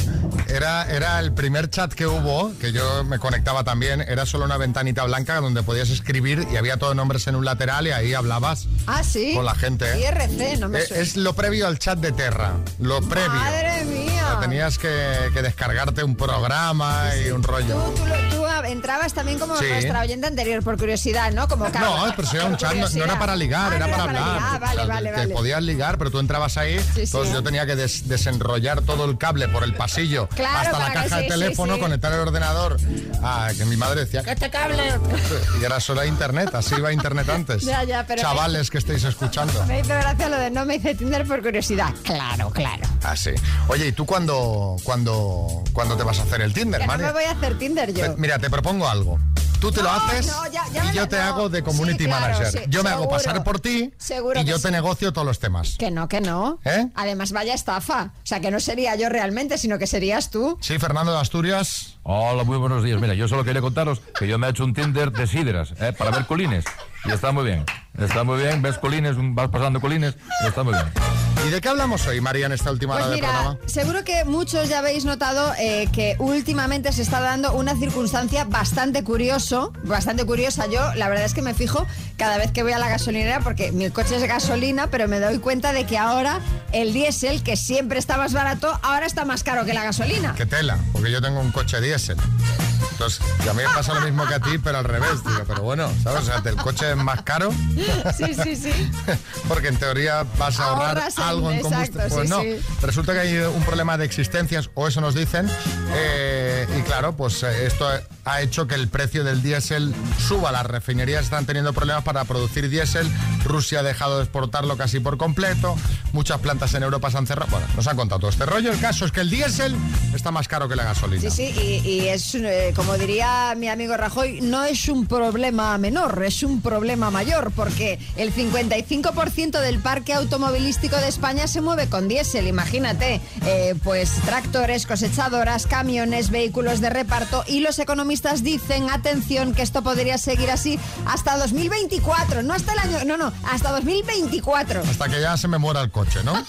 Era, era el primer chat que hubo, que yo me conectaba también, era solo una ventanita blanca donde podías escribir y había todos nombres en un lateral y ahí hablabas Ah, sí. con la gente. IRC, no me Eh, suena. es lo previo al chat de Terra, lo previo. Madre mía. O sea, tenías que, que descargarte un programa y un rollo. Tú, tú ah, entrabas también como Sí. nuestra oyente anterior, por curiosidad, ¿no? Como. No, pero si era un chat, no, era para ligar, Ah, era no para hablar. ligar. Ah, O vale, sea, vale, vale. podías ligar, pero tú entrabas ahí, entonces yo tenía que des- desenrollar todo el cable por el pasillo Claro, hasta la para caja de teléfono, conectar el ordenador. Ah, que mi madre decía, que este cable. Y era solo internet, así iba internet antes. Ya, ya, pero- Chavales que estáis escuchando. Me hizo gracia lo de no me hice Tinder por curiosidad. Claro, claro. Ah, sí. Oye, ¿y tú cuándo, cuándo, cuándo te vas a hacer el Tinder, Que no María? me voy a hacer Tinder yo. Mira, te propongo algo. Tú te lo No, haces no, ya- ya y me yo lo- te no. hago de community Sí, claro, manager. sí, yo me hago pasar por ti Seguro y yo sí. te negocio todos los temas. Que no, que no. ¿Eh? Además, vaya estafa. O sea, que no sería yo realmente, sino que serías tú. Sí, Fernando de Asturias. Hola, muy buenos días. Mira, yo solo quería contaros que yo me he hecho un Tinder de sidras, ¿eh? para ver colines. Y está muy bien. Está muy bien, ves colines, vas pasando colines, y está muy bien. ¿Y de qué hablamos hoy, María, en esta última Pues hora del programa? seguro que muchos ya habéis notado eh, que últimamente se está dando una circunstancia bastante curioso, bastante curiosa. Yo, la verdad es que me fijo cada vez que voy a la gasolinera porque mi coche es gasolina, pero me doy cuenta de que ahora el diésel, que siempre está más barato, ahora está más caro que la gasolina. Que tela, porque yo tengo un coche diésel. Entonces, a mí me pasa lo mismo que a ti, pero al revés, digo, pero bueno, ¿sabes? O sea, el coche es más caro. Sí, sí, sí. Porque en teoría vas a ahorrar en- algo en combustible. exacto, Pues sí, no, sí. resulta que hay un problema de existencias, o eso nos dicen, eh, y claro, pues eh, esto ha hecho que el precio del diésel suba. Las refinerías están teniendo problemas para producir diésel. Rusia ha dejado de exportarlo casi por completo. Muchas plantas en Europa se han cerrado. Bueno, nos han contado todo este rollo. El caso es que el diésel está más caro que la gasolina. Sí, sí, y, es, eh, como diría mi amigo Rajoy, no es un problema menor, es un problema mayor, porque el 55% del parque automovilístico de España se mueve con diésel, imagínate, eh, pues tractores, cosechadoras, camiones, vehículos de reparto, y los economistas dicen, atención, que esto podría seguir así hasta 2024, no hasta el año, no, no, hasta 2024. Hasta que ya se me muera el coche, ¿no?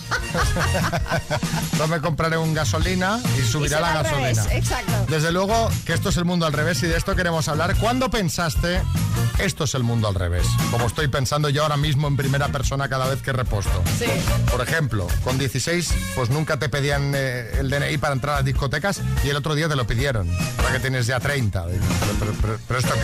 no me compraré un gasolina y subirá Y la gasolina. revés, exacto. Desde luego que esto es el mundo al revés y de esto queremos hablar. ¿Cuándo pensaste esto es el mundo al revés? Como estoy pensando yo ahora mismo en primera persona cada vez que reposto. Sí. Por ejemplo, con 16 pues nunca te pedían eh, el DNI para entrar a las discotecas y el otro día te lo pidieron. Ahora que tienes ya 30. Digo, Pero, pero- pero- pero ¿esto qué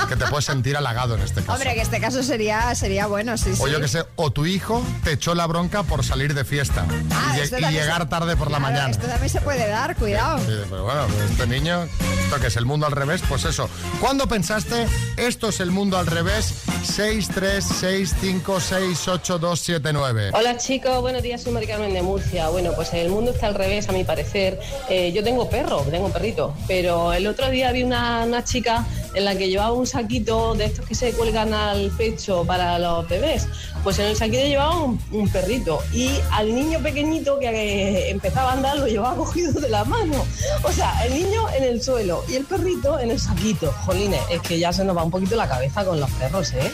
es? Que te puedes sentir halagado en este caso. Hombre, que este caso sería, sería bueno, sí, sí. O yo que sé, o tu hijo te echó la bronca por salir de fiesta Ah, y, llegar se- tarde por la mañana. Esto también se puede dar, cuidado. Sí, pero bueno, este niño, esto que es el mundo al revés, pues eso. ¿Cuándo pensaste esto es el mundo al revés? 636568279. Hola chicos, buenos días, soy Mari Carmen de Murcia. Bueno, pues el mundo está al revés a mi parecer. Eh, yo tengo perro, tengo un perrito, pero el otro día vi una, una chica en la que llevaba un saquito de estos que se cuelgan al pecho para los bebés. Pues en el saquito llevaba un, un perrito y al niño pequeñito que eh, empezaba a andar lo llevaba cogido de la mano. O sea, el niño en el suelo y el perrito en el saquito. Jolines, es que ya se nos va un poquito la cabeza con los perros, ¿eh?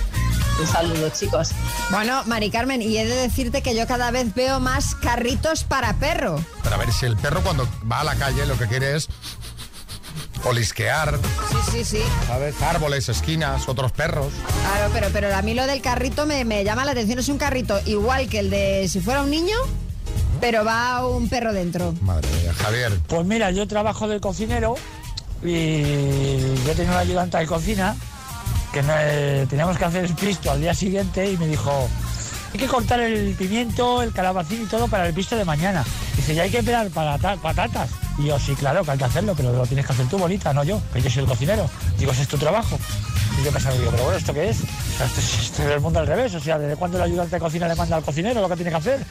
Un saludo, chicos. Bueno, Mari Carmen, y he de decirte que yo cada vez veo más carritos para perro. Pero a ver, si el perro cuando va a la calle lo que quiere es olisquear, Sí, sí, sí. ¿sabes? Árboles, esquinas, otros perros. Claro, pero, pero a mí lo del carrito me, me llama la atención. Es un carrito igual que el de si fuera un niño, pero va un perro dentro. Madre mía, Javier. Pues mira, yo trabajo del cocinero y yo tenía una ayudante de cocina que no, eh, teníamos que hacer el pisto al día siguiente y me dijo, hay que cortar el pimiento, el calabacín y todo para el pisto de mañana. Dice, ya hay que pelar para patatas. Y yo, sí, claro, que hay que hacerlo, pero lo tienes que hacer tú, bonita, no yo, que yo soy el cocinero. Digo, ese es tu trabajo. Y yo pensaba, digo, pero bueno, ¿esto qué es? O sea, esto, es- esto es el mundo al revés, o sea, ¿desde cuándo el ayudante de cocina le manda al cocinero lo que tiene que hacer?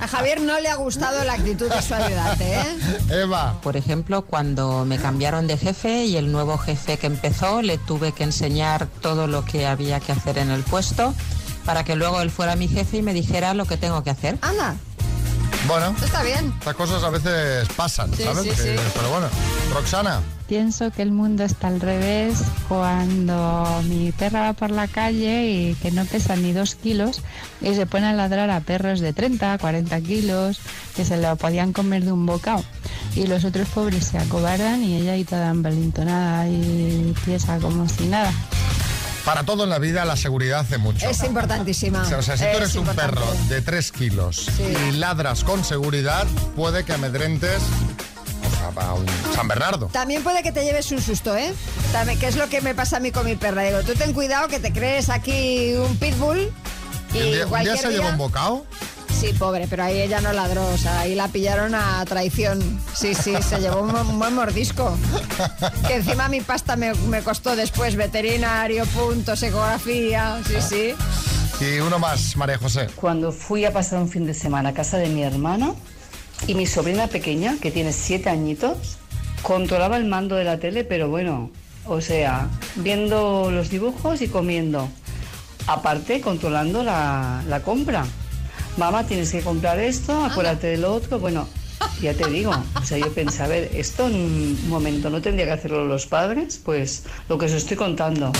A Javier no le ha gustado la actitud de su ayudante, ¿eh? Eva. Por ejemplo, cuando me cambiaron de jefe y el nuevo jefe que empezó le tuve que enseñar todo lo que había que hacer en el puesto para que luego él fuera mi jefe y me dijera lo que tengo que hacer. Anda. Bueno, Está bien. estas cosas a veces pasan, Sí, ¿sabes? sí, Que- sí. Pero bueno, Roxana. Pienso que el mundo está al revés cuando mi perra va por la calle y que no pesa ni dos kilos y se pone a ladrar a perros de 30, 40 kilos que se lo podían comer de un bocado. Y los otros pobres se acobardan y ella ahí toda envalentonada y tiesa como si nada. Para todo en la vida la seguridad hace mucho. Es importantísima. O sea, o sea, si tú Es eres un perro de 3 kilos Sí. y ladras con seguridad, puede que amedrentes a un San Bernardo. También puede que te lleves un susto, ¿eh? También, que es lo que me pasa a mí con mi perra. Digo, tú ten cuidado que te crees aquí un pitbull y ¿Un día, un día se día- llevó un bocado? Sí, pobre, pero ahí ella no ladró, o sea, ahí la pillaron a traición. Sí, sí, se llevó un, un buen mordisco. Que encima mi pasta me, me costó después veterinario, puntos, ecografía, sí, sí. Y uno más, María José. Cuando fui a pasar un fin de semana a casa de mi hermana y mi sobrina pequeña, que tiene siete añitos, controlaba el mando de la tele, pero bueno, o sea, viendo los dibujos y comiendo. Aparte, controlando la, la compra. Mamá, tienes que comprar esto, acuérdate de lo otro. Bueno, ya te digo, o sea, yo pensé, a ver, esto en un momento no tendría que hacerlo los padres, pues lo que os estoy contando.